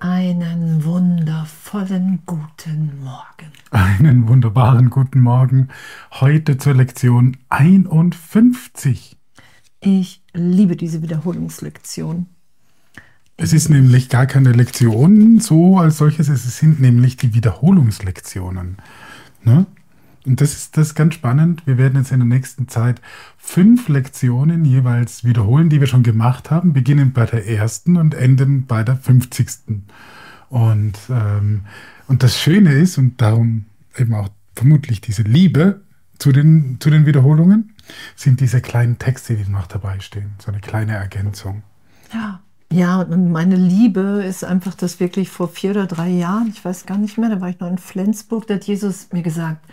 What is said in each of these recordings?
Einen wundervollen guten Morgen. Einen wunderbaren guten Morgen. Heute zur Lektion 51. Ich liebe diese Wiederholungslektion. Es ist nämlich gar keine Lektion so als solches, es sind nämlich die Wiederholungslektionen. Ne? Und das ist, das ist ganz spannend. Wir werden jetzt in der nächsten Zeit fünf Lektionen jeweils wiederholen, die wir schon gemacht haben, beginnen bei der ersten und enden bei der fünfzigsten. Und, ähm, und das Schöne ist, und darum eben auch vermutlich diese Liebe zu den, zu den Wiederholungen, sind diese kleinen Texte, die noch dabei stehen. So eine kleine Ergänzung. Ja. Ja, und meine Liebe ist einfach, dass wirklich vor vier oder drei Jahren, ich weiß gar nicht mehr, da war ich noch in Flensburg, da hat Jesus mir gesagt,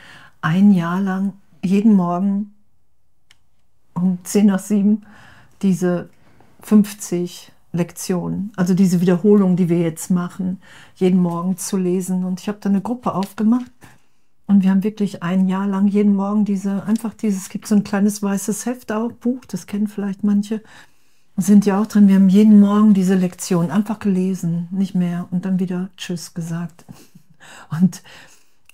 ein Jahr lang, jeden Morgen um 10 nach 7, diese 50 Lektionen, also diese Wiederholung, die wir jetzt machen, jeden Morgen zu lesen. Und ich habe da eine Gruppe aufgemacht und wir haben wirklich ein Jahr lang jeden Morgen diese, einfach dieses, es gibt so ein kleines weißes Heft auch, Buch, das kennen vielleicht manche, sind ja auch drin. Wir haben jeden Morgen diese Lektion einfach gelesen, nicht mehr, und dann wieder Tschüss gesagt. Und,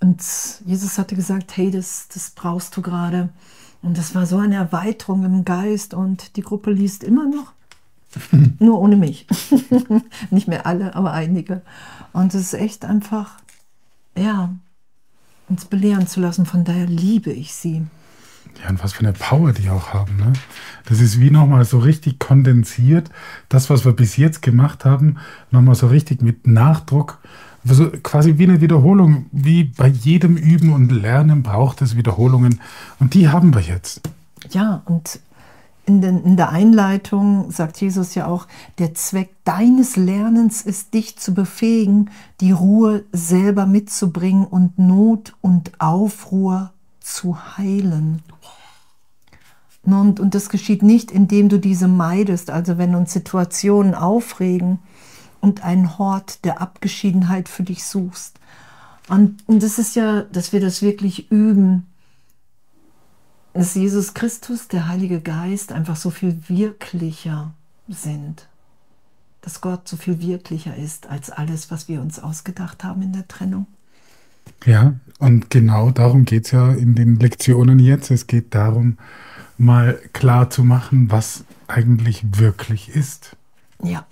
und Jesus hatte gesagt, hey, das, das brauchst du gerade. Und das war so eine Erweiterung im Geist und die Gruppe liest immer noch. Nur ohne mich. nicht mehr alle, aber einige. Und es ist echt einfach, ja, uns belehren zu lassen. Von daher liebe ich sie. Ja, und was für eine Power die auch haben. Ne? Das ist wie nochmal so richtig kondensiert. Das, was wir bis jetzt gemacht haben, nochmal so richtig mit Nachdruck. Also quasi wie eine Wiederholung. Wie bei jedem Üben und Lernen braucht es Wiederholungen. Und die haben wir jetzt. Ja, und in, den, in der Einleitung sagt Jesus ja auch, der Zweck deines Lernens ist, dich zu befähigen, die Ruhe selber mitzubringen und Not und Aufruhr zu heilen. Und, und das geschieht nicht, indem du diese meidest, also wenn uns Situationen aufregen und einen Hort der Abgeschiedenheit für dich suchst. Und, und das ist ja, dass wir das wirklich üben, dass Jesus Christus, der Heilige Geist, einfach so viel wirklicher sind. Dass Gott so viel wirklicher ist als alles, was wir uns ausgedacht haben in der Trennung. Ja, und genau darum geht es ja in den Lektionen jetzt. Es geht darum, mal klar zu machen, was eigentlich wirklich ist. Ja.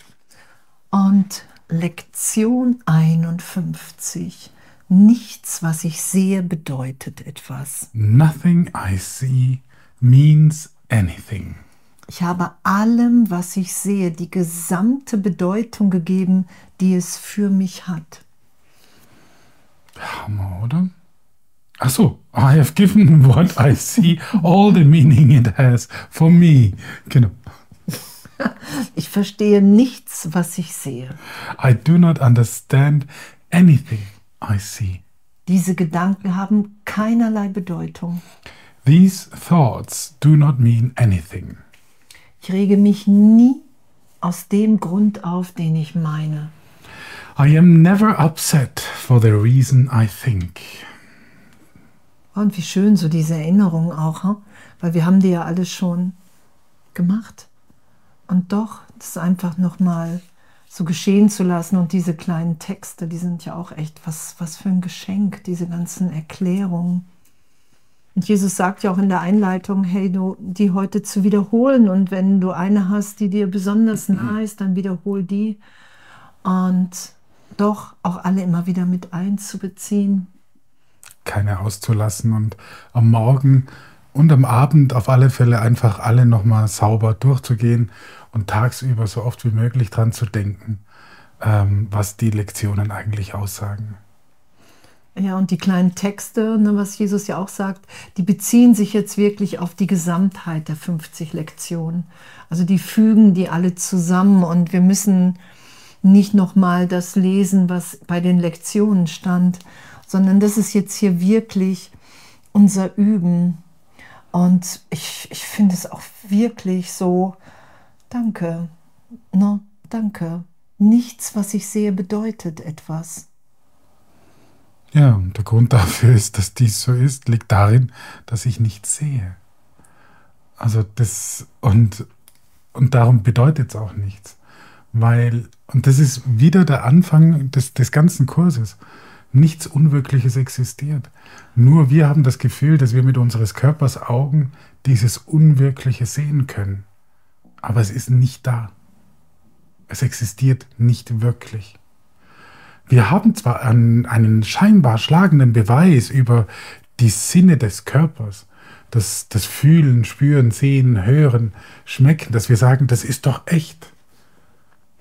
Und Lektion 51. Nichts, was ich sehe, bedeutet etwas. Nothing I see means anything. Ich habe allem, was ich sehe, die gesamte Bedeutung gegeben, die es für mich hat. Hammer, oder? Ach so, I have given what I see all the meaning it has for me. Genau. Ich verstehe nichts, was ich sehe. I do not understand anything I see. Diese Gedanken haben keinerlei Bedeutung. These thoughts do not mean anything. Ich rege mich nie aus dem Grund auf, den ich meine. I am never upset for the reason I think. Und wie schön so diese Erinnerung auch, hm? weil wir haben die ja alles schon gemacht. Und doch, das einfach nochmal so geschehen zu lassen und diese kleinen Texte, die sind ja auch echt was, was für ein Geschenk, diese ganzen Erklärungen. Und Jesus sagt ja auch in der Einleitung, hey, du, die heute zu wiederholen und wenn du eine hast, die dir besonders nahe ist, dann wiederhol die. Und doch auch alle immer wieder mit einzubeziehen. Keine auszulassen und am Morgen und am Abend auf alle Fälle einfach alle nochmal sauber durchzugehen und tagsüber so oft wie möglich dran zu denken, ähm, was die Lektionen eigentlich aussagen. Ja, und die kleinen Texte, ne, was Jesus ja auch sagt, die beziehen sich jetzt wirklich auf die Gesamtheit der 50 Lektionen. Also die fügen die alle zusammen und wir müssen nicht nochmal das lesen, was bei den Lektionen stand, sondern das ist jetzt hier wirklich unser Üben. Und ich, ich finde es auch wirklich so, danke, no, danke. Nichts, was ich sehe, bedeutet etwas. Ja, und der Grund dafür ist, dass dies so ist, liegt darin, dass ich nichts sehe. Also das, und, und darum bedeutet es auch nichts. Weil, und das ist wieder der Anfang des, des ganzen Kurses. Nichts Unwirkliches existiert. Nur wir haben das Gefühl, dass wir mit unseres Körpers Augen dieses Unwirkliche sehen können. Aber es ist nicht da. Es existiert nicht wirklich. Wir haben zwar einen, einen scheinbar schlagenden Beweis über die Sinne des Körpers, das, das Fühlen, Spüren, Sehen, Hören, Schmecken, dass wir sagen, das ist doch echt.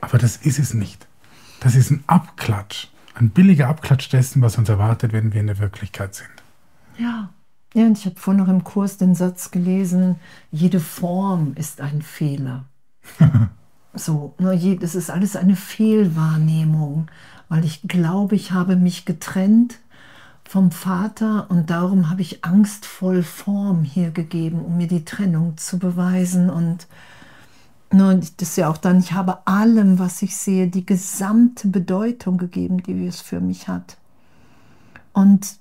Aber das ist es nicht. Das ist ein Abklatsch, ein billiger Abklatsch dessen, was uns erwartet, wenn wir in der Wirklichkeit sind. Ja. Ja, und ich habe vorhin noch im Kurs den Satz gelesen, jede Form ist ein Fehler. so, ne, das ist alles eine Fehlwahrnehmung, weil ich glaube, ich habe mich getrennt vom Vater und darum habe ich angstvoll Form hier gegeben, um mir die Trennung zu beweisen. Und ne, das ist ja auch dann, ich habe allem, was ich sehe, die gesamte Bedeutung gegeben, die es für mich hat. Und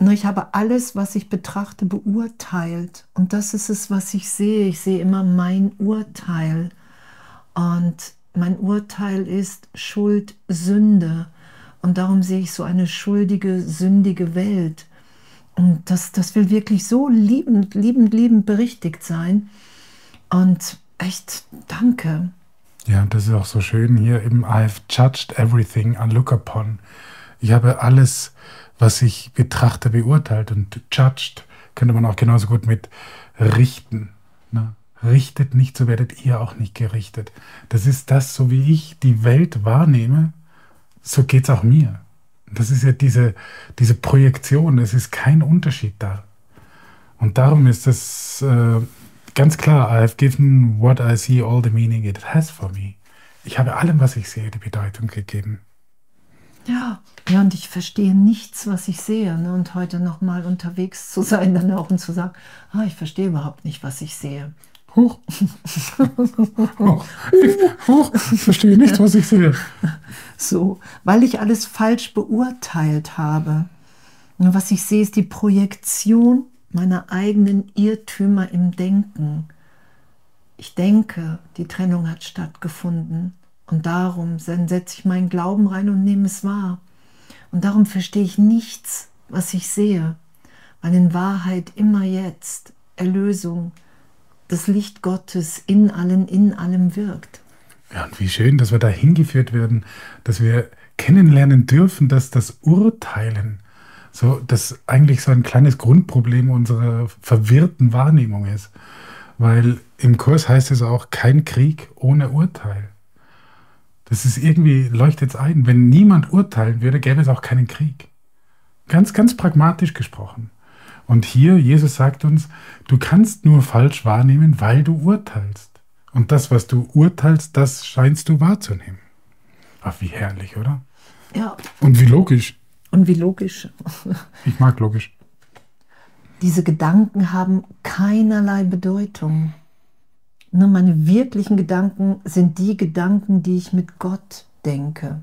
ich habe alles, was ich betrachte, beurteilt. Und das ist es, was ich sehe. Ich sehe immer mein Urteil. Und mein Urteil ist Schuld, Sünde. Und darum sehe ich so eine schuldige, sündige Welt. Und das, das will wirklich so liebend, liebend, liebend berichtigt sein. Und echt, danke. Ja, das ist auch so schön hier im I've judged everything I look upon. Ich habe alles, was ich betrachte, beurteilt. Und judged könnte man auch genauso gut mit richten. Ne? Richtet nicht, so werdet ihr auch nicht gerichtet. Das ist das, so wie ich die Welt wahrnehme, so geht es auch mir. Das ist ja diese, diese Projektion, es ist kein Unterschied da. Und darum ist es äh, ganz klar, I've given what I see all the meaning it has for me. Ich habe allem, was ich sehe, die Bedeutung gegeben. Ja, ja, und ich verstehe nichts, was ich sehe. Ne? Und heute nochmal unterwegs zu sein, dann auch und zu sagen, ah, ich verstehe überhaupt nicht, was ich sehe. Huch. Huch. Huch. Ich verstehe nicht, was ich sehe. So, weil ich alles falsch beurteilt habe. Und was ich sehe, ist die Projektion meiner eigenen Irrtümer im Denken. Ich denke, die Trennung hat stattgefunden. Und darum setze ich meinen Glauben rein und nehme es wahr. Und darum verstehe ich nichts, was ich sehe, weil in Wahrheit immer jetzt Erlösung, das Licht Gottes in allen, in allem wirkt. Ja, und wie schön, dass wir da hingeführt werden, dass wir kennenlernen dürfen, dass das Urteilen so das eigentlich so ein kleines Grundproblem unserer verwirrten Wahrnehmung ist. Weil im Kurs heißt es auch kein Krieg ohne Urteil. Das ist irgendwie, leuchtet es ein. Wenn niemand urteilen würde, gäbe es auch keinen Krieg. Ganz, ganz pragmatisch gesprochen. Und hier, Jesus sagt uns, du kannst nur falsch wahrnehmen, weil du urteilst. Und das, was du urteilst, das scheinst du wahrzunehmen. Ach, wie herrlich, oder? Ja. Und wie logisch. Und wie logisch. Ich mag logisch. Diese Gedanken haben keinerlei Bedeutung. Nur meine wirklichen Gedanken sind die Gedanken, die ich mit Gott denke.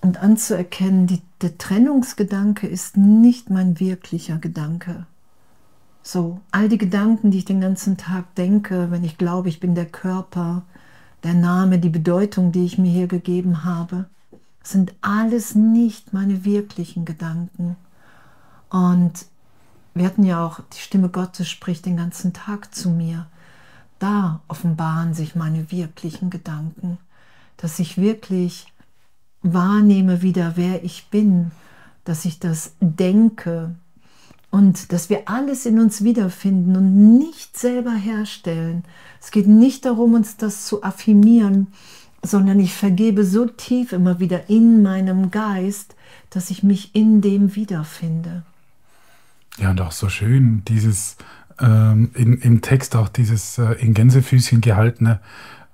Und anzuerkennen, die, der Trennungsgedanke ist nicht mein wirklicher Gedanke. So, all die Gedanken, die ich den ganzen Tag denke, wenn ich glaube, ich bin der Körper, der Name, die Bedeutung, die ich mir hier gegeben habe, sind alles nicht meine wirklichen Gedanken. Und wir hatten ja auch, die Stimme Gottes spricht den ganzen Tag zu mir. Da offenbaren sich meine wirklichen Gedanken, dass ich wirklich wahrnehme wieder, wer ich bin, dass ich das denke und dass wir alles in uns wiederfinden und nicht selber herstellen. Es geht nicht darum, uns das zu affirmieren, sondern ich vergebe so tief immer wieder in meinem Geist, dass ich mich in dem wiederfinde. Ja, und auch so schön, dieses ähm, in, im Text auch dieses äh, in Gänsefüßchen gehaltene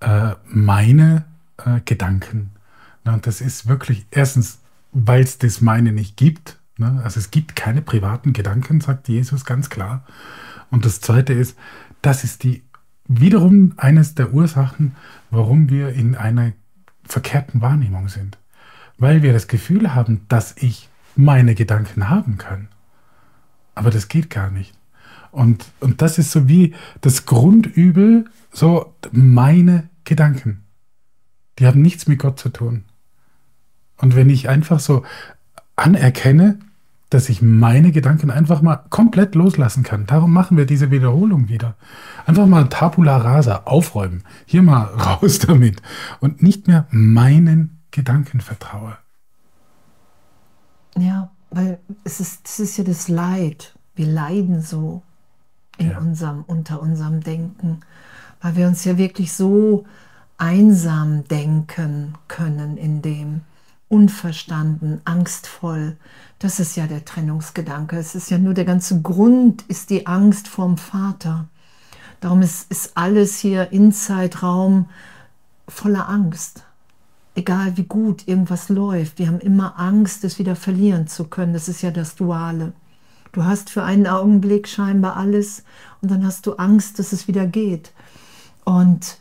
äh, meine äh, Gedanken. Na, und das ist wirklich erstens, weil es das meine nicht gibt. Ne? Also es gibt keine privaten Gedanken, sagt Jesus ganz klar. Und das Zweite ist, das ist die wiederum eines der Ursachen, warum wir in einer verkehrten Wahrnehmung sind. weil wir das Gefühl haben, dass ich meine Gedanken haben kann. Aber das geht gar nicht. Und, und das ist so wie das Grundübel, so meine Gedanken. Die haben nichts mit Gott zu tun. Und wenn ich einfach so anerkenne, dass ich meine Gedanken einfach mal komplett loslassen kann. Darum machen wir diese Wiederholung wieder. Einfach mal Tabula rasa aufräumen. Hier mal raus damit. Und nicht mehr meinen Gedanken vertraue. Ja, weil es ist, das ist ja das Leid. Wir leiden so in ja. unserem, unter unserem Denken, weil wir uns ja wirklich so einsam denken können in dem unverstanden, angstvoll. Das ist ja der Trennungsgedanke. Es ist ja nur der ganze Grund, ist die Angst vorm Vater. Darum ist, ist alles hier in Zeitraum voller Angst. Egal wie gut irgendwas läuft, wir haben immer Angst, es wieder verlieren zu können. Das ist ja das Duale. Du hast für einen Augenblick scheinbar alles und dann hast du Angst, dass es wieder geht. Und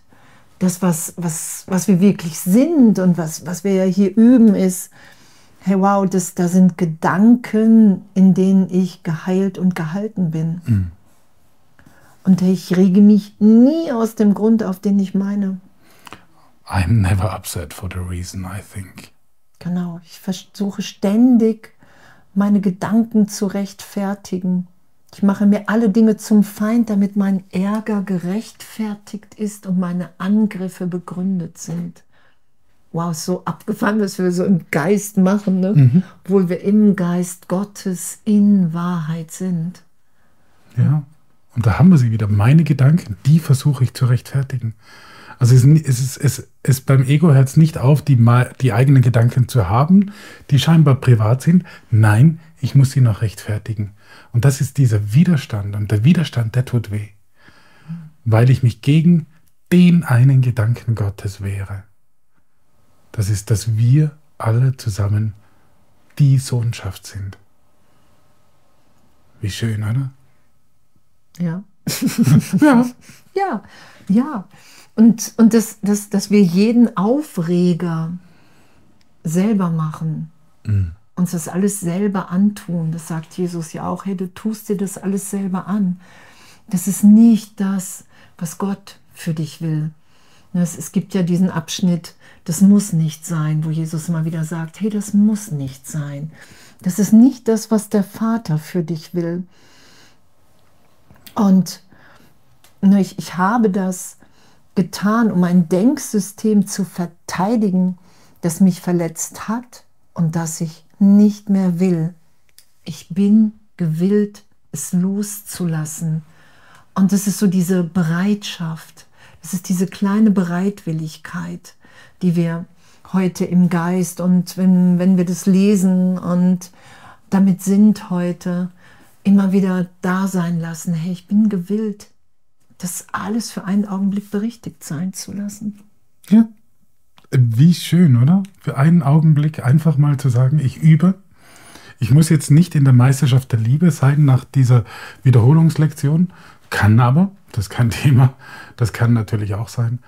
das, was, was, was wir wirklich sind und was, was wir ja hier üben, ist, hey wow, das, da sind Gedanken, in denen ich geheilt und gehalten bin. Mhm. Und ich rege mich nie aus dem Grund auf, den ich meine. I'm never upset for the reason I think. Genau, ich versuche ständig meine Gedanken zu rechtfertigen ich mache mir alle Dinge zum Feind, damit mein Ärger gerechtfertigt ist und meine Angriffe begründet sind. Wow, so abgefahren, was wir so im Geist machen, ne? Mhm. obwohl wir im Geist Gottes in Wahrheit sind. Ja, und da haben wir sie wieder. Meine Gedanken, die versuche ich zu rechtfertigen. Also es, ist, es, es beim Ego hört es nicht auf, die, die eigenen Gedanken zu haben, die scheinbar privat sind. Nein, ich muss sie noch rechtfertigen. Und das ist dieser Widerstand. Und der Widerstand, der tut weh. Weil ich mich gegen den einen Gedanken Gottes wehre. Das ist, dass wir alle zusammen die Sohnschaft sind. Wie schön, oder? Ja. ja. Ja, ja. Und, und das, das, dass wir jeden Aufreger selber machen. Mhm uns das alles selber antun. Das sagt Jesus ja auch, hey, du tust dir das alles selber an. Das ist nicht das, was Gott für dich will. Es, gibt ja diesen Abschnitt, das muss nicht sein, wo Jesus immer wieder sagt, hey, das muss nicht sein. Das ist nicht das, was der Vater für dich will. Und ich, ich habe das getan, um ein Denksystem zu verteidigen, das mich verletzt hat und das ich nicht mehr will. Ich bin gewillt, es loszulassen. Und das ist so diese Bereitschaft, das ist diese kleine Bereitwilligkeit, die wir heute im Geist und wenn, wenn wir das lesen und damit sind heute, immer wieder da sein lassen. Hey, ich bin gewillt, das alles für einen Augenblick berichtigt sein zu lassen. Ja, wie schön, oder? Für einen Augenblick einfach mal zu sagen, ich übe. Ich muss jetzt nicht in der Meisterschaft der Liebe sein nach dieser Wiederholungslektion. Kann aber, das ist kein Thema, das kann natürlich auch sein.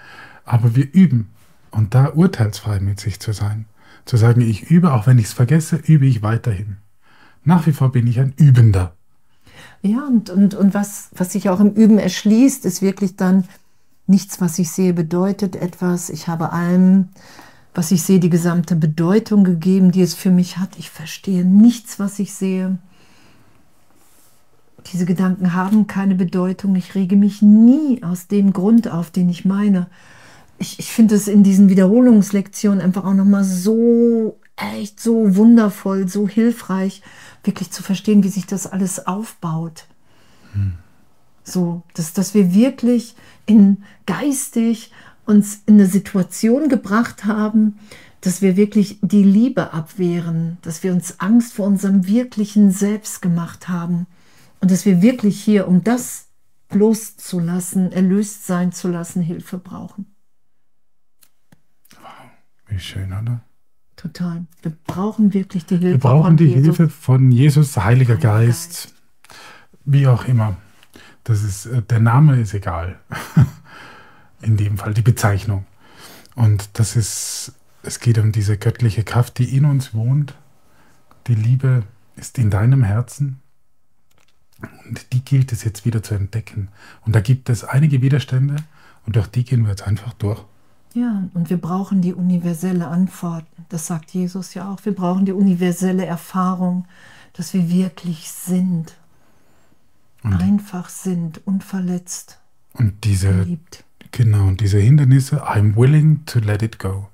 Aber wir üben. Und da urteilsfrei mit sich zu sein. Zu sagen, ich übe, auch wenn ich es vergesse, übe ich weiterhin. Nach wie vor bin ich ein Übender. Ja, und, und, und was, was sich auch im Üben erschließt, ist wirklich dann, Nichts, was ich sehe, bedeutet etwas. Ich habe allem, was ich sehe, die gesamte Bedeutung gegeben, die es für mich hat. Ich verstehe nichts, was ich sehe. Diese Gedanken haben keine Bedeutung. Ich rege mich nie aus dem Grund auf, den ich meine. Ich, ich finde es in diesen Wiederholungslektionen einfach auch nochmal so echt so wundervoll, so hilfreich, wirklich zu verstehen, wie sich das alles aufbaut. Hm. So, dass, dass wir wirklich in geistig uns in eine Situation gebracht haben, dass wir wirklich die Liebe abwehren, dass wir uns Angst vor unserem wirklichen Selbst gemacht haben und dass wir wirklich hier, um das loszulassen, erlöst sein zu lassen, Hilfe brauchen. Wow, wie schön, oder? Total. Wir brauchen wirklich die Hilfe. Wir brauchen die Jesus. Hilfe von Jesus, Heiliger, Geist, Geist, wie auch immer. Das ist, äh, der Name ist egal. In dem Fall die Bezeichnung. Und das ist es geht um diese göttliche Kraft, die in uns wohnt. Die Liebe ist in deinem Herzen. Und die gilt es jetzt wieder zu entdecken. Und da gibt es einige Widerstände und durch die gehen wir jetzt einfach durch. Ja, und wir brauchen die universelle Antwort. Das sagt Jesus ja auch. Wir brauchen die universelle Erfahrung, dass wir wirklich sind. Und Einfach sind, unverletzt. Und diese, geliebt. genau, und diese Hindernisse, I'm willing to let it go.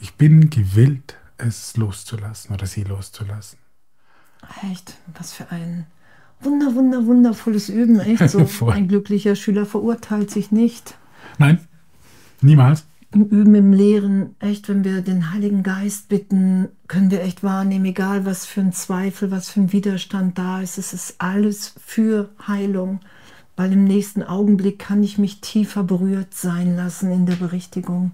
Ich bin gewillt, es loszulassen oder sie loszulassen. Echt, was für ein wunder, wunder, wundervolles Üben. Echt so. ein glücklicher Schüler verurteilt sich nicht. Nein, niemals. Im Üben, im Lehren, echt, wenn wir den Heiligen Geist bitten, können wir echt wahrnehmen, egal was für ein Zweifel, was für ein Widerstand da ist, es ist alles für Heilung, weil im nächsten Augenblick kann ich mich tiefer berührt sein lassen in der Berichtigung.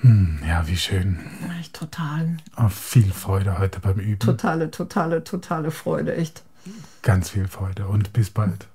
Hm, ja, wie schön. Echt total. Oh, viel Freude heute beim Üben. Totale, totale, totale Freude, echt. Ganz viel Freude und bis bald.